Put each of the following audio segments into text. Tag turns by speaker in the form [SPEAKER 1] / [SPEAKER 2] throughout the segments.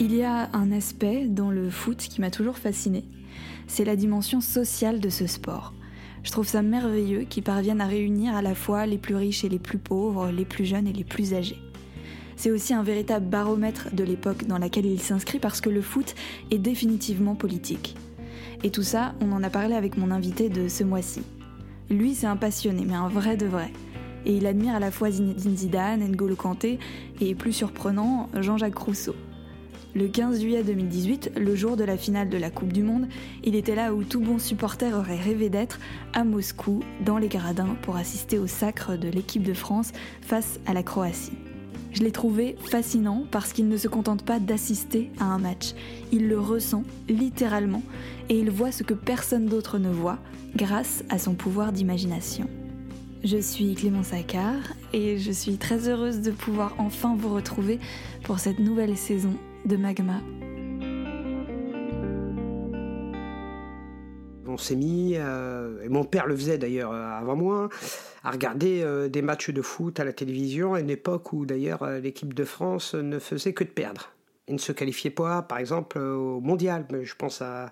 [SPEAKER 1] Il y a un aspect dans le foot qui m'a toujours fasciné. C'est la dimension sociale de ce sport. Je trouve ça merveilleux qu'ils parviennent à réunir à la fois les plus riches et les plus pauvres, les plus jeunes et les plus âgés. C'est aussi un véritable baromètre de l'époque dans laquelle il s'inscrit parce que le foot est définitivement politique. Et tout ça, on en a parlé avec mon invité de ce mois-ci. Lui, c'est un passionné, mais un vrai de vrai. Et il admire à la fois Zinedine Zidane, N'Golo Kanté et, plus surprenant, Jean-Jacques Rousseau. Le 15 juillet 2018, le jour de la finale de la Coupe du Monde, il était là où tout bon supporter aurait rêvé d'être, à Moscou, dans les gradins, pour assister au sacre de l'équipe de France face à la Croatie. Je l'ai trouvé fascinant parce qu'il ne se contente pas d'assister à un match, il le ressent littéralement et il voit ce que personne d'autre ne voit grâce à son pouvoir d'imagination. Je suis Clémence Accard et je suis très heureuse de pouvoir enfin vous retrouver pour cette nouvelle saison de Magma.
[SPEAKER 2] On s'est mis, euh, et mon père le faisait d'ailleurs euh, avant moi, à regarder euh, des matchs de foot à la télévision à une époque où d'ailleurs l'équipe de France ne faisait que de perdre. Et ne se qualifiait pas, par exemple, au mondial. Je pense à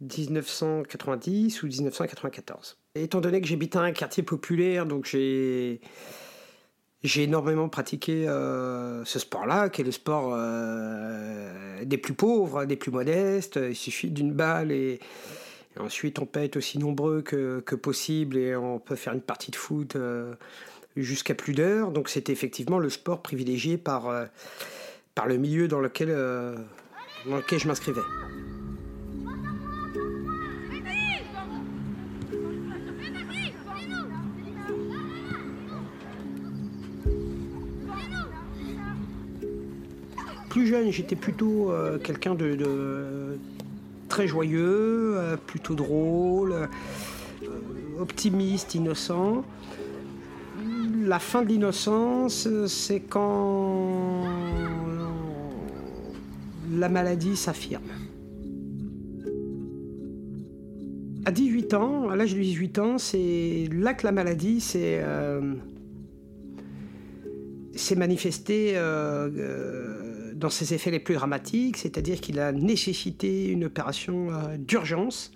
[SPEAKER 2] 1990 ou 1994. étant donné que j'habitais un quartier populaire, donc j'ai j'ai énormément pratiqué euh, ce sport-là, qui est le sport euh, des plus pauvres, des plus modestes. Il suffit d'une balle et, ensuite on peut être aussi nombreux que, possible et on peut faire une partie de foot euh, jusqu'à plus d'heures. Donc c'était effectivement le sport privilégié par, par le milieu dans lequel, dans lequel je m'inscrivais. Jeune, j'étais plutôt euh, quelqu'un de, très joyeux, euh, plutôt drôle, euh, optimiste, innocent. La fin de l'innocence, c'est quand la maladie s'affirme. À 18 ans, à l'âge de 18 ans, c'est là que la maladie s'est manifestée dans ses effets les plus dramatiques, c'est-à-dire qu'il a nécessité une opération euh, d'urgence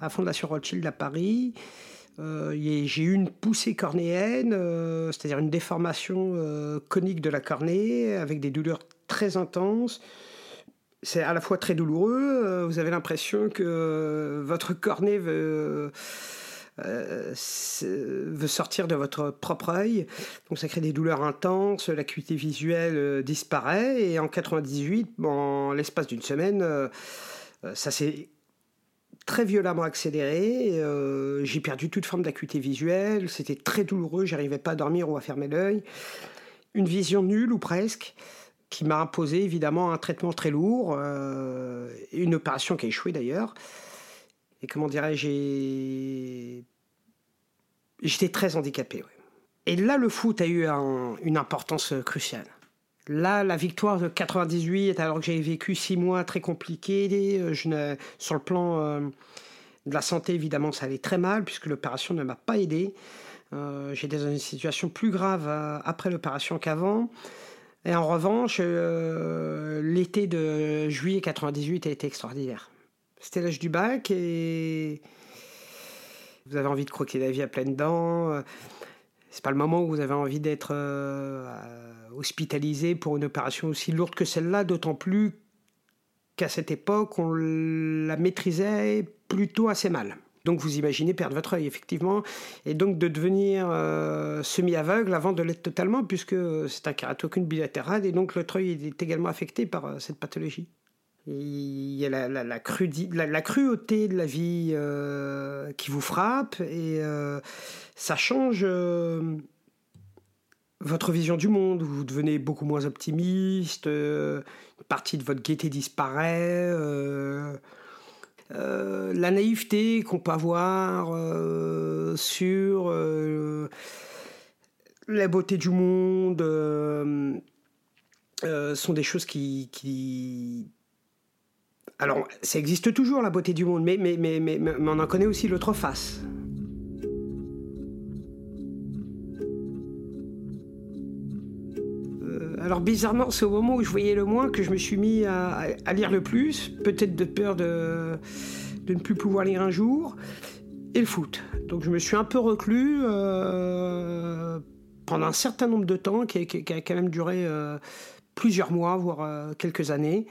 [SPEAKER 2] à Fondation Rothschild à Paris. Euh, j'ai eu une poussée cornéenne, euh, c'est-à-dire une déformation conique de la cornée avec des douleurs très intenses. C'est à la fois très douloureux, vous avez l'impression que votre cornée veut euh, veut sortir de votre propre œil. Donc ça crée des douleurs intenses, l'acuité visuelle euh, disparaît. Et en 98, en l'espace d'une semaine, euh, ça s'est très violemment accéléré. j'ai perdu toute forme d'acuité visuelle. C'était très douloureux. J'arrivais pas à dormir ou à fermer l'œil. Une vision nulle ou presque qui m'a imposé évidemment un traitement très lourd, une opération qui a échoué d'ailleurs et comment dirais-je, j'étais très handicapé. Et là, le foot a eu une importance cruciale. Là, la victoire de 98, alors que j'avais vécu six mois très compliqués, euh, sur le plan euh, de la santé, évidemment, ça allait très mal, puisque l'opération ne m'a pas aidé. Euh, j'étais dans une situation plus grave après l'opération qu'avant. Et en revanche, l'été de juillet 98 a été extraordinaire. C'était l'âge du bac et vous avez envie de croquer la vie à pleines dents. C'est pas le moment où vous avez envie d'être euh, hospitalisé pour une opération aussi lourde que celle-là, d'autant plus qu'à cette époque, on la maîtrisait plutôt assez mal. Donc vous imaginez perdre votre œil, effectivement, et donc de devenir euh, semi-aveugle avant de l'être totalement, puisque c'est un kératocone bilatéral, et donc l'autre œil est également affecté par euh, cette pathologie. Il y a la, la, la, cruauté de la vie euh, qui vous frappe et euh, ça change euh, votre vision du monde. Vous devenez beaucoup moins optimiste, une partie de votre gaieté disparaît. la naïveté qu'on peut avoir sur la beauté du monde sont des choses qui alors, ça existe toujours, la beauté du monde, mais, on en connaît aussi l'autre face. Euh, alors bizarrement, c'est au moment où je voyais le moins que je me suis mis à, lire le plus, peut-être de peur de, ne plus pouvoir lire un jour, et le foot. Donc je me suis un peu reclus euh, pendant un certain nombre de temps, qui, a quand même duré euh, plusieurs mois, voire quelques années,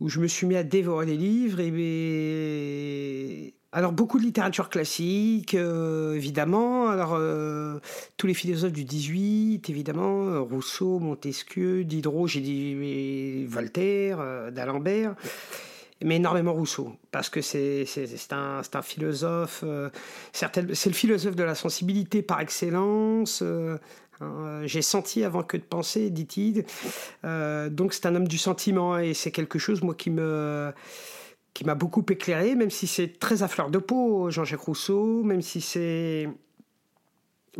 [SPEAKER 2] où je me suis mis à dévorer les livres et, alors beaucoup de littérature classique, euh, évidemment. Alors euh, tous les philosophes du 18, évidemment, euh, Rousseau, Montesquieu, Diderot, j'ai dit Voltaire, d'Alembert, mais énormément Rousseau, parce que c'est un, un, philosophe, c'est le philosophe de la sensibilité par excellence. Hein, j'ai senti avant que de penser, dit-il. donc c'est un homme du sentiment et c'est quelque chose moi qui me qui m'a beaucoup éclairé, même si c'est très à fleur de peau, Jean-Jacques Rousseau, même si c'est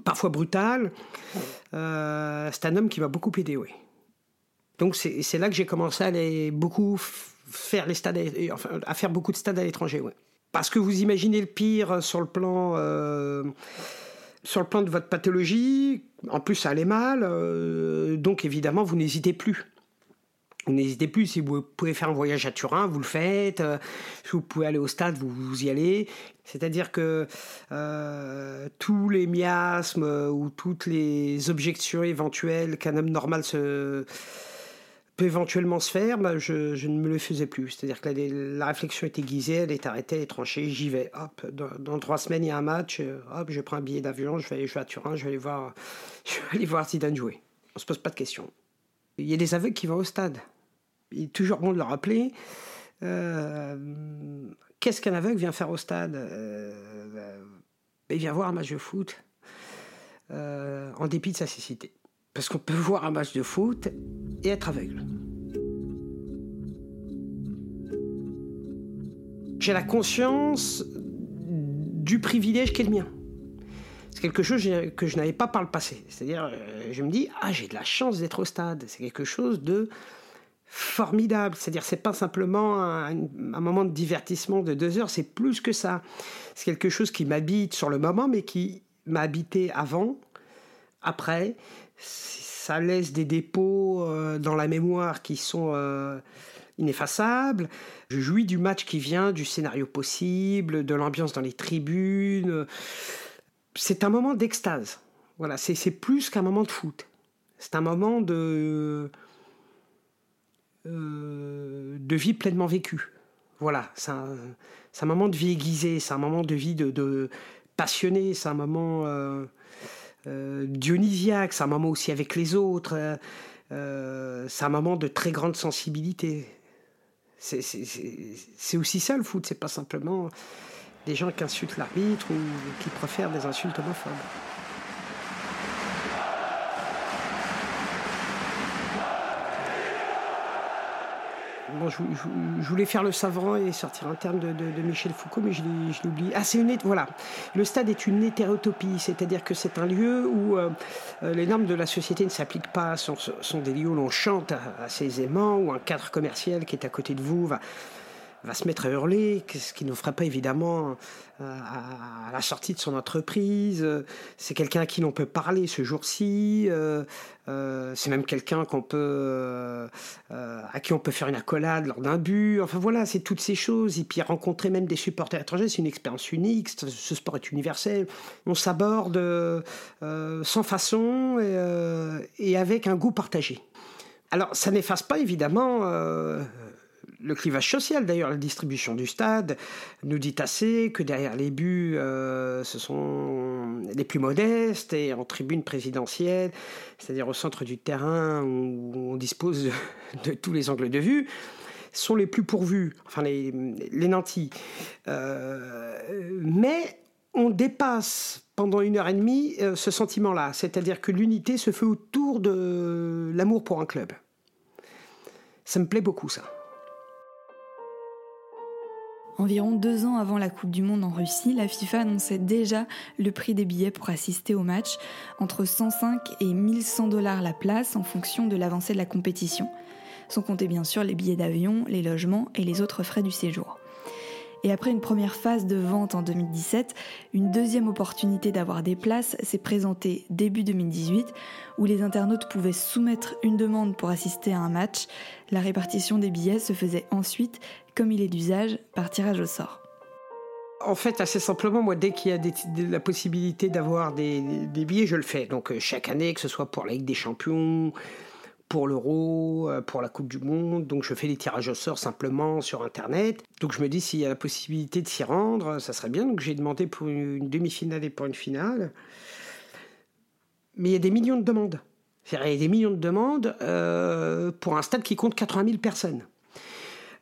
[SPEAKER 2] parfois brutal. Euh, c'est un homme qui m'a beaucoup aidé, oui. Donc c'est là que j'ai commencé à aller beaucoup faire les stades, faire beaucoup de stades à l'étranger, oui. Parce que vous imaginez le pire sur le plan, euh, sur le plan de votre pathologie. En plus, ça allait mal, euh, donc évidemment, vous n'hésitez plus. N'hésitez plus, si vous pouvez faire un voyage à Turin, vous le faites. Euh, si vous pouvez aller au stade, vous, y allez. C'est-à-dire que euh, tous les miasmes ou toutes les objections éventuelles qu'un homme normal se, peut éventuellement se faire, bah, je, ne me le faisais plus. C'est-à-dire que la, réflexion est aiguisée, elle est arrêtée, elle est tranchée, j'y vais. Hop, dans, trois semaines, il y a un match. Hop, je prends un billet d'avion, je vais aller jouer à Turin, je vais aller voir, je vais Zidane jouer. On se pose pas de questions. Il y a des aveugles qui vont au stade. Il est toujours bon de le rappeler. Euh, qu'est-ce qu'un aveugle vient faire au stade? Euh, Il vient voir un match de foot euh, en dépit de sa cécité. Parce qu'on peut voir un match de foot et être aveugle. J'ai la conscience du privilège qu'est le mien. C'est quelque chose que je n'avais pas par le passé. C'est-à-dire, je me dis, ah, j'ai de la chance d'être au stade. C'est quelque chose de formidable. C'est-à-dire, c'est pas simplement un, moment de divertissement de deux heures, c'est plus que ça. C'est quelque chose qui m'habite sur le moment, mais qui m'a habité avant, après. Ça laisse des dépôts euh, dans la mémoire qui sont euh, ineffaçables. Je jouis du match qui vient, du scénario possible, de l'ambiance dans les tribunes. C'est un moment d'extase. Voilà, c'est plus qu'un moment de foot. C'est un moment de euh, vie pleinement vécue. Voilà, c'est un, moment de vie aiguisée, c'est un moment de vie de, passionné, c'est un moment dionysiaque, c'est un moment aussi avec les autres, c'est un moment de très grande sensibilité. C'est aussi ça le foot, c'est pas simplement des gens qui insultent l'arbitre ou qui préfèrent des insultes homophobes. Je, voulais faire le savant et sortir un terme de, Michel Foucault, mais je l'ai oublié. Ah, c'est une voilà. Le stade est une hétérotopie, c'est-à-dire que c'est un lieu où euh, euh, les normes de la société ne s'appliquent pas. Ce sont, des lieux où l'on chante assez aisément, où un cadre commercial qui est à côté de vous va va se mettre à hurler, ce qui ne ferait pas évidemment euh, à la sortie de son entreprise. C'est quelqu'un à qui l'on peut parler ce jour-ci. Euh, euh, c'est même quelqu'un qu'on peut, à qui on peut faire une accolade lors d'un but. Enfin voilà, c'est toutes ces choses. Et puis rencontrer même des supporters étrangers, c'est une expérience unique. Ce sport est universel. On s'aborde sans façon et, avec un goût partagé. Alors ça n'efface pas évidemment le clivage social, d'ailleurs, la distribution du stade nous dit assez que derrière les buts, euh, ce sont les plus modestes et en tribune présidentielle, c'est-à-dire au centre du terrain où on dispose de, tous les angles de vue, sont les plus pourvus, enfin les, nantis. Euh, mais on dépasse pendant une heure et demie euh, ce sentiment-là, c'est-à-dire que l'unité se fait autour de l'amour pour un club. Ça me plaît beaucoup, ça.
[SPEAKER 1] Environ deux ans avant la Coupe du Monde en Russie, la FIFA annonçait déjà le prix des billets pour assister au match, entre 105 et 1100 dollars la place en fonction de l'avancée de la compétition, sans compter bien sûr les billets d'avion, les logements et les autres frais du séjour. Et après une première phase de vente en 2017, une deuxième opportunité d'avoir des places s'est présentée début 2018, où les internautes pouvaient soumettre une demande pour assister à un match. La répartition des billets se faisait ensuite, comme il est d'usage, par tirage au sort.
[SPEAKER 2] En fait, assez simplement, moi, dès qu'il y a la possibilité d'avoir des, billets, je le fais. Donc, euh, chaque année, que ce soit pour la Ligue des Champions, pour l'Euro, euh, pour la Coupe du Monde. Donc, je fais les tirages au sort simplement sur Internet. Donc, je me dis, s'il y a la possibilité de s'y rendre, ça serait bien. Donc, j'ai demandé pour une demi-finale et pour une finale. Mais il y a des millions de demandes. Il y a des millions de demandes euh, pour un stade qui compte 80 000 personnes.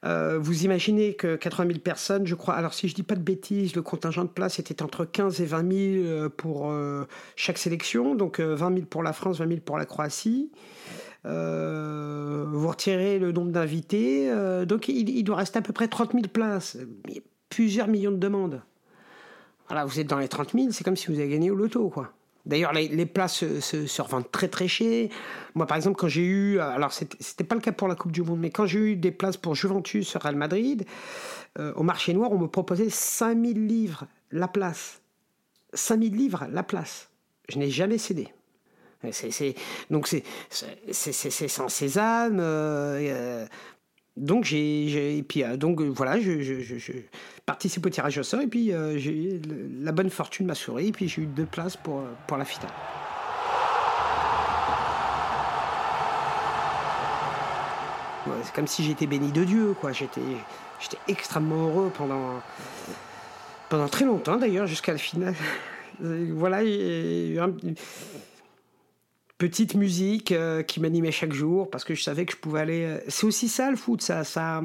[SPEAKER 2] Euh, vous imaginez que 80 000 personnes, je crois, alors si je dis pas de bêtises, le contingent de place était entre 15 et 20 000 euh, pour chaque sélection, donc 20 000 pour la France, 20 000 pour la Croatie. Vous retirez le nombre d'invités, donc il, doit rester à peu près 30 000 places. plusieurs millions de demandes. Voilà, vous êtes dans les 30 000, c'est comme si vous avez gagné au loto, quoi. D'ailleurs, les, places se, revendent très très cher. Moi, par exemple, quand j'ai eu, alors c'était pas le cas pour la Coupe du Monde, mais quand j'ai eu des places pour Juventus, Real Madrid, euh, au marché noir, on me proposait 5000 livres la place. 5000 livres la place. Je n'ai jamais cédé. Donc c'est, sans sésame. Euh, donc j'ai, et puis donc voilà, je, participe au tirage au sort et puis euh, j'ai la bonne fortune m'a souri et puis j'ai eu deux places pour, pour la finale. c'est comme si j'étais béni de Dieu, quoi. J'étais, j'étais extrêmement heureux pendant, pendant très longtemps d'ailleurs, jusqu'à la finale. voilà, petite musique euh, qui m'animait chaque jour parce que je savais que je pouvais aller. Euh, c'est aussi ça le foot, ça, ça,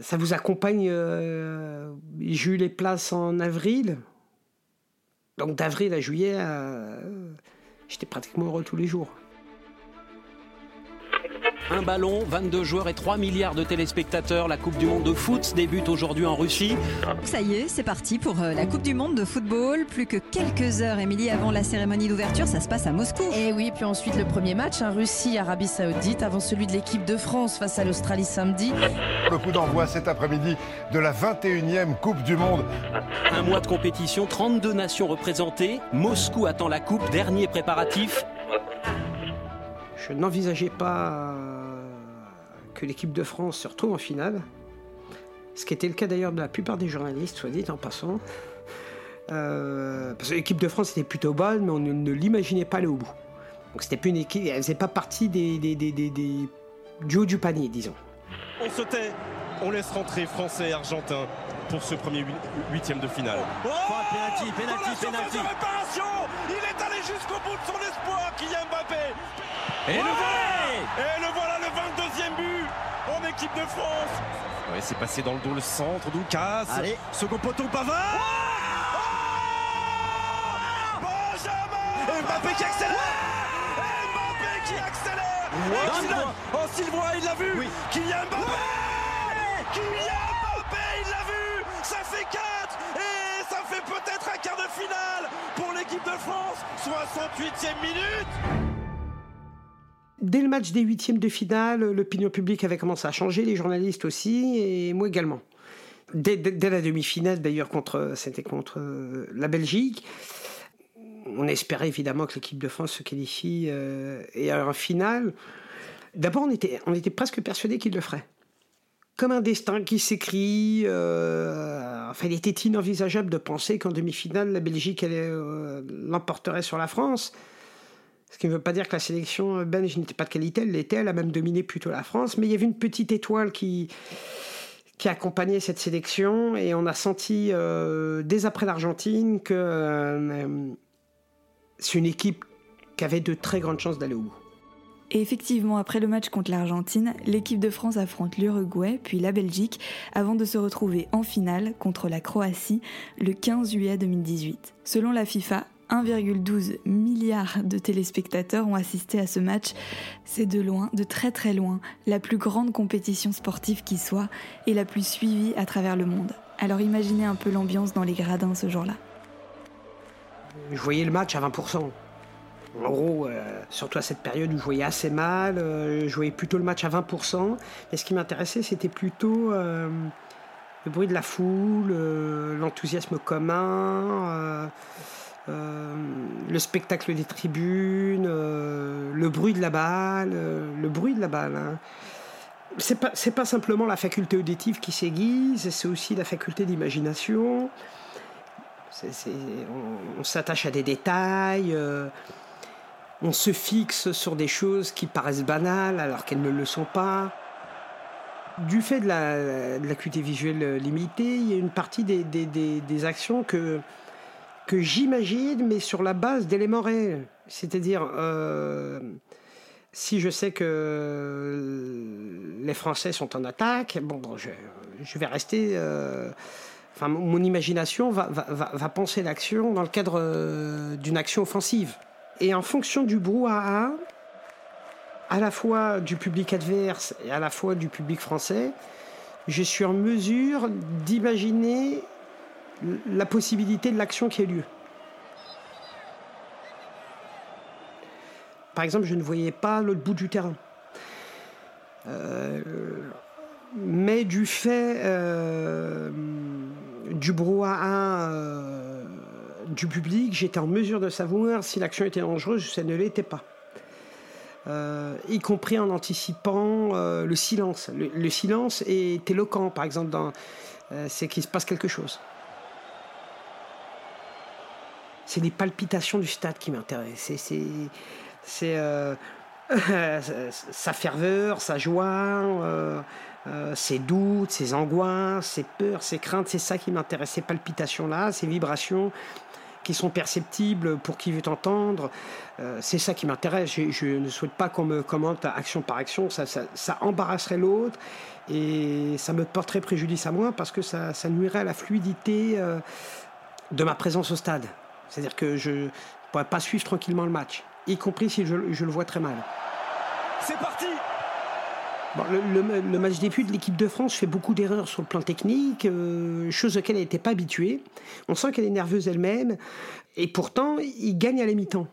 [SPEAKER 2] ça vous accompagne. Euh, j'ai eu les places en avril. Donc d'avril à juillet, euh, j'étais pratiquement heureux tous les jours.
[SPEAKER 3] Un ballon, 22 joueurs et 3 milliards de téléspectateurs. La Coupe du Monde de foot débute aujourd'hui en Russie.
[SPEAKER 4] Ça y est, c'est parti pour euh, la Coupe du Monde de football. Plus que quelques heures, Émilie, avant la cérémonie d'ouverture, ça se passe à Moscou.
[SPEAKER 5] Et eh oui, puis ensuite le premier match, un Russie-Arabie Saoudite, avant celui de l'équipe de France face à l'Australie samedi.
[SPEAKER 6] Le coup d'envoi cet après-midi de la 21e Coupe du Monde.
[SPEAKER 3] Un mois de compétition, 32 nations représentées. Moscou attend la Coupe, dernier préparatif.
[SPEAKER 2] Je n'envisageais pas que l'équipe de France se retrouve en finale, ce qui était le cas d'ailleurs de la plupart des journalistes, soit dit en passant. Euh, parce que l'équipe de France était plutôt bonne, mais on ne, l'imaginait pas aller au bout. Donc c'était plus une équipe, elle faisait pas partie des, des, des, des, du haut du panier, disons.
[SPEAKER 7] On se tait, on laisse rentrer Français et Argentins pour ce premier huitième de finale.
[SPEAKER 8] Oh, penalty, penalty.
[SPEAKER 7] réparation Il est allé jusqu'au bout de son espoir, Kylian Mbappé
[SPEAKER 8] Et le
[SPEAKER 7] voilà Et le voilà, le 22e but en équipe de France.
[SPEAKER 8] Ouais, c'est passé dans le dos le centre, Doukas.
[SPEAKER 7] Allez, second poteau, Pavard. Oh Benjamin
[SPEAKER 8] Mbappé qui accélère
[SPEAKER 7] Mbappé qui accélère Oh, Sylvain, il l'a vu oui. Kylian Mbappé Kylian Mbappé, il l'a vu Ça fait 4 Et ça fait peut-être un quart de finale pour l'équipe de France. 68e minute
[SPEAKER 2] Dès le match des huitièmes de finale, l'opinion publique avait commencé à changer, les journalistes aussi, et moi également. Dès, la demi-finale, d'ailleurs, contre, c'était contre euh, la Belgique, on espérait évidemment que l'équipe de France se qualifie euh, et en finale. D'abord, on était, on était presque persuadé qu'il le ferait. Comme un destin qui s'écrit. Euh, enfin, il était inenvisageable de penser qu'en demi-finale, la Belgique l'emporterait sur la France. Ce qui ne veut pas dire que la sélection belge n'était pas de qualité, elle l'était, elle a même dominé plutôt la France, mais il y avait une petite étoile qui, qui accompagnait cette sélection et on a senti euh, dès après l'Argentine que euh, c'est une équipe qui avait de très grandes chances d'aller au bout.
[SPEAKER 1] Et effectivement, après le match contre l'Argentine, l'équipe de France affronte l'Uruguay puis la Belgique avant de se retrouver en finale contre la Croatie le 15 juillet 2018. Selon la FIFA, 1,12 milliard de téléspectateurs ont assisté à ce match. C'est de loin, de très très loin, la plus grande compétition sportive qui soit et la plus suivie à travers le monde. Alors imaginez un peu l'ambiance dans les gradins ce jour-là.
[SPEAKER 2] Je voyais le match à 20%. En gros, euh, surtout à cette période où je voyais assez mal, euh, je voyais plutôt le match à 20%. Et ce qui m'intéressait, c'était plutôt euh, le bruit de la foule, l'enthousiasme commun, le spectacle des tribunes, le bruit de la balle, le bruit de la balle. Hein. C'est pas, pas simplement la faculté auditive qui s'aiguise, c'est aussi la faculté d'imagination. on, on s'attache à des détails, on se fixe sur des choses qui paraissent banales alors qu'elles ne le sont pas. Du fait de l'acuité visuelle limitée, il y a une partie des, actions que, que j'imagine, mais sur la base d'éléments réels. C'est-à-dire, euh, si je sais que les Français sont en attaque, bon, je, vais rester. Euh, mon imagination va, va penser l'action dans le cadre euh, d'une action offensive. Et en fonction du brouhaha, à la fois du public adverse et à la fois du public français, je suis en mesure d'imaginer la possibilité de l'action qui a lieu. Par exemple, je ne voyais pas l'autre bout du terrain. Euh, mais du fait euh, du brouhaha euh, du public, j'étais en mesure de savoir si l'action était dangereuse ou si elle ne l'était pas. Y compris en anticipant le silence. Le, silence est éloquent, par exemple, c'est qu'il se passe quelque chose. C'est les palpitations du stade qui m'intéressent. C'est, c'est, sa ferveur, sa joie, ses doutes, ses angoisses, ses peurs, ses craintes. C'est ça qui m'intéresse. Ces palpitations-là, ces vibrations qui sont perceptibles pour qui veut entendre. Euh, c'est ça qui m'intéresse. Je, ne souhaite pas qu'on me commente action par action. Ça, embarrasserait l'autre et ça me porterait préjudice à moi parce que ça, nuirait à la fluidité euh, de ma présence au stade. C'est-à-dire que je ne pourrais pas suivre tranquillement le match, y compris si je, je le vois très mal.
[SPEAKER 7] C'est parti
[SPEAKER 2] le, match début de l'équipe de France fait beaucoup d'erreurs sur le plan technique, euh, chose auxquelles elle n'était pas habituée. On sent qu'elle est nerveuse elle-même, et pourtant, il gagne à la mi-temps.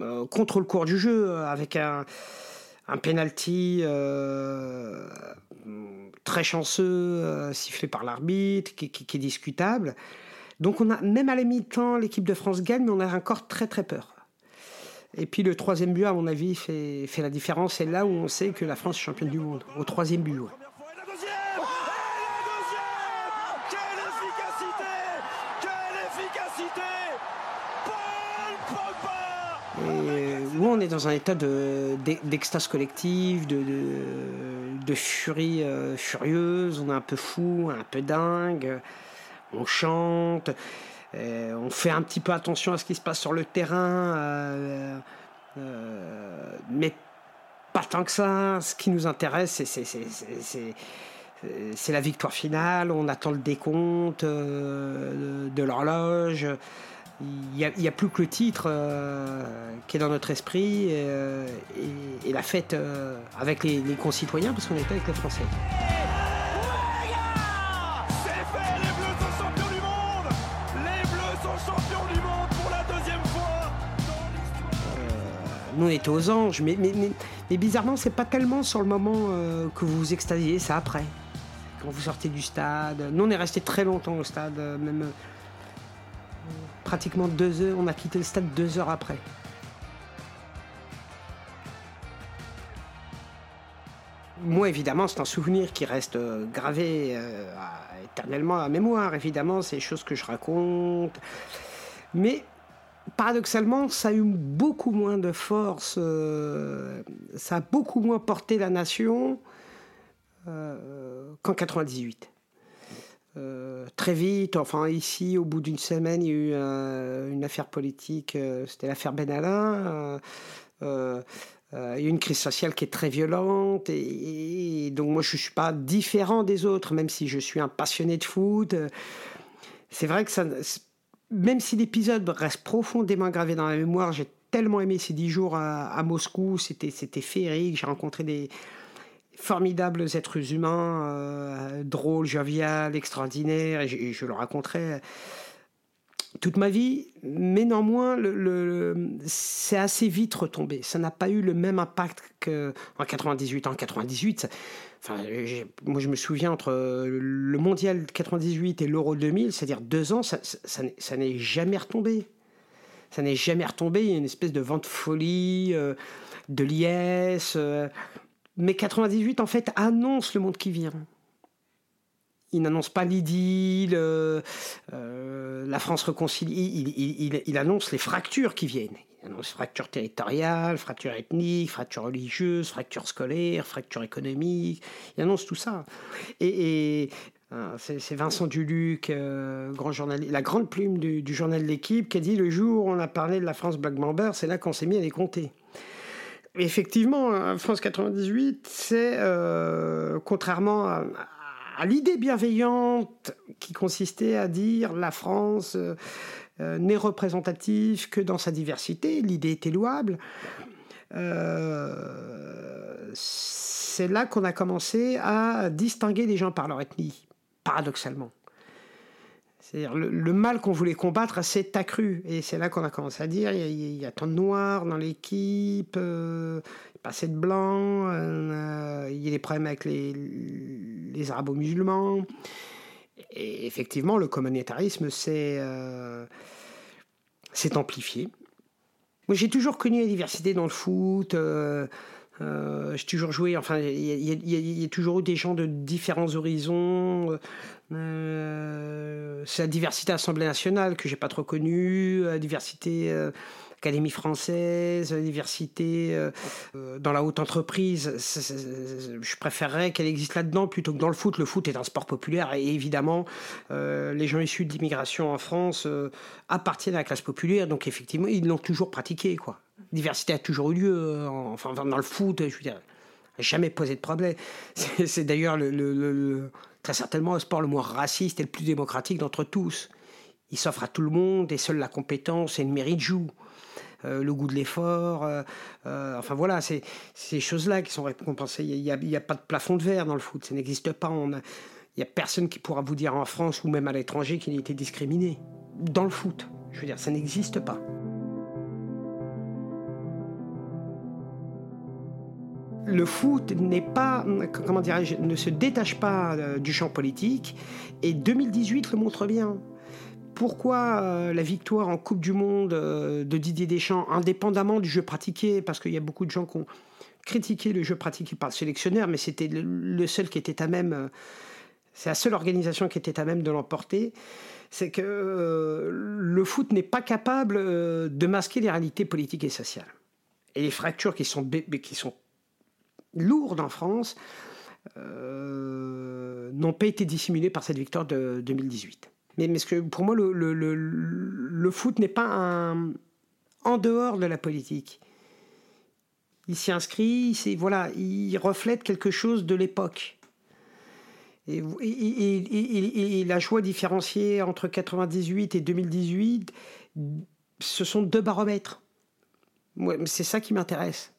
[SPEAKER 2] Euh, contre le cours du jeu, avec un, un penalty euh, très chanceux, sifflé par l'arbitre, qui, qui, est discutable. Donc, on a, même à la mi-temps, l'équipe de France gagne, mais on a encore très très peur. Et puis le troisième but, à mon avis, fait, la différence. C'est là où on sait que la France est championne du monde, au troisième but. Ouais. On est dans un état d'extase collective, de, de, furie euh, furieuse, on est un peu fou, un peu dingue, on chante. Euh, on fait un petit peu attention à ce qui se passe sur le terrain, euh, euh, mais pas tant que ça. Ce qui nous intéresse, c'est la victoire finale. On attend le décompte de, l'horloge. Il n'y a, plus que le titre qui est dans notre esprit et, la fête avec les, concitoyens parce qu'on était avec les Français. Nous on était aux anges, mais, mais, mais, bizarrement, c'est pas tellement sur le moment euh, que vous vous extasiez, c'est après. Quand vous sortez du stade. Nous, on est resté très longtemps au stade, euh, même euh, pratiquement deux heures. On a quitté le stade deux heures après. Moi, évidemment, c'est un souvenir qui reste gravé éternellement à mémoire. Évidemment, c'est des choses que je raconte. Mais paradoxalement, ça a eu beaucoup moins de force, euh, ça a beaucoup moins porté la nation euh, qu'en 98. Euh, très vite, enfin ici, au bout d'une semaine, il y a eu une affaire politique, c'était l'affaire Benalla. il y a une crise sociale qui est très violente et, donc moi je ne suis pas différent des autres, même si je suis un passionné de foot. C'est vrai que ça, même si l'épisode reste profondément gravé dans la mémoire, j'ai tellement aimé ces dix jours à, Moscou, c'était, féerique, j'ai rencontré des formidables êtres humains, euh, drôles, joviales, extraordinaires, et je, le raconterai toute ma vie, mais néanmoins, c'est assez vite retombé. Ça n'a pas eu le même impact qu'en 98. En 98, enfin, moi je me souviens entre le mondial 98 et l'Euro 2000, c'est-à-dire deux ans, ça, n'est jamais retombé. Ça n'est jamais retombé. Il y a une espèce de vente folie, euh, de liesse. Euh, mais 98, en fait, annonce le monde qui vient il n'annonce pas l'idylle, euh, euh, la France réconcilie, il, annonce les fractures qui viennent. Il annonce fractures territoriales, fractures ethniques, fractures religieuses, fractures scolaires, fractures économiques. Il annonce tout ça. Et, euh, c'est Vincent Duluc, la grande plume du, journal l'équipe, qui a dit le jour où on a parlé de la France Black Member, c'est là qu'on s'est mis à les compter. Effectivement, France 98, c'est contrairement à, l'idée bienveillante qui consistait à dire la France euh, euh, n'est représentative que dans sa diversité, l'idée était louable. Euh, c'est là qu'on a commencé à distinguer les gens par leur ethnie, paradoxalement. C'est-à-dire le, mal qu'on voulait combattre s'est accru. Et c'est là qu'on a commencé à dire il y, a, tant de noirs dans l'équipe, pas assez de blancs, euh, il y a des problèmes avec les, les arabo-musulmans. Et effectivement, le communautarisme s'est euh, amplifié. Moi, j'ai toujours connu la diversité dans le foot. Euh, j'ai toujours joué, enfin, il y, a toujours eu des gens de différents horizons. c'est la diversité à l'Assemblée nationale que j'ai pas trop connue, la diversité Académie française, diversité euh, euh, dans la haute entreprise. je préférerais qu'elle existe là-dedans plutôt que dans le foot. Le foot est un sport populaire et évidemment, euh, les gens issus de l'immigration en France appartiennent à la classe populaire, donc effectivement, ils l'ont toujours pratiqué. Quoi. Diversité a toujours eu lieu, enfin dans le foot, je veux dire, jamais posé de problème. C'est d'ailleurs le, très certainement le sport le moins raciste et le plus démocratique d'entre tous. Il s'offre à tout le monde et seule la compétence et le mérite jouent. Euh, le goût de l'effort. Euh, euh, enfin voilà, c'est ces choses-là qui sont récompensées. Il n'y a, pas de plafond de verre dans le foot, ça n'existe pas. Il n'y a personne qui pourra vous dire en France ou même à l'étranger qu'il a été discriminé. Dans le foot, je veux dire, ça n'existe pas. le foot n'est pas, comment dirais-je, ne se détache pas du champ politique et 2018 le montre bien pourquoi euh, la victoire en Coupe du Monde euh, de Didier Deschamps, indépendamment du jeu pratiqué, parce qu'il y a beaucoup de gens qui ont critiqué le jeu pratiqué par le sélectionneur, mais c'était le, seul qui était à même, euh, c'est la seule organisation qui était à même de l'emporter, c'est que le foot n'est pas capable de masquer les réalités politiques et sociales. Et les fractures qui sont, qui sont lourdes en France n'ont pas été dissimulées par cette victoire de 2018. Mais, que pour moi, le, le, le, le foot n'est pas un, en dehors de la politique. Il s'y inscrit, voilà, il reflète quelque chose de l'époque. Et, et, et, la joie différenciée entre 98 et 2018, ce sont deux baromètres. C'est ça qui m'intéresse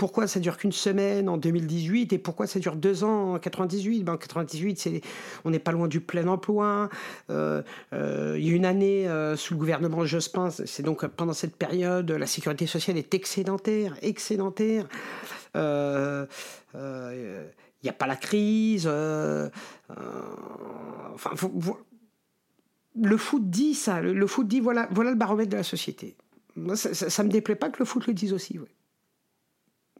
[SPEAKER 2] pourquoi ça dure qu'une semaine en 2018 et pourquoi ça dure deux ans en 98 ben, En 98, c'est, on n'est pas loin du plein emploi. Euh, euh, il y a une année euh, sous le gouvernement Jospin, c'est donc pendant cette période, la sécurité sociale est excédentaire, excédentaire. Il n'y a pas la crise. le foot dit ça. Le, foot dit voilà, voilà le baromètre de la société. ça, ne me déplaît pas que le foot le dise aussi.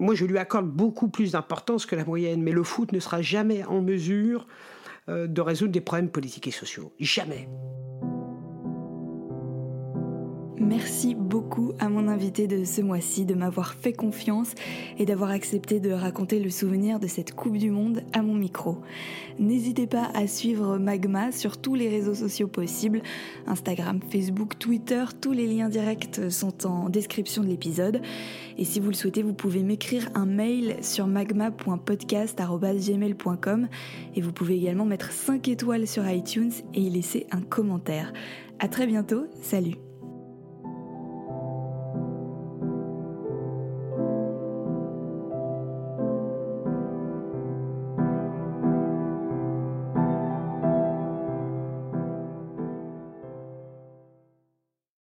[SPEAKER 2] Moi, je lui accorde beaucoup plus d'importance que la moyenne, mais le foot ne sera jamais en mesure euh, de résoudre des problèmes politiques et sociaux. Jamais.
[SPEAKER 1] Merci beaucoup à mon invité de ce mois-ci de m'avoir fait confiance et d'avoir accepté de raconter le souvenir de cette Coupe du Monde à mon micro. N'hésitez pas à suivre Magma sur tous les réseaux sociaux possibles, Instagram, Facebook, Twitter, tous les liens directs sont en description de l'épisode. Et si vous le souhaitez, vous pouvez m'écrire un mail sur magma.podcast.gmail.com et vous pouvez également mettre 5 étoiles sur iTunes et y laisser un commentaire. À très bientôt, salut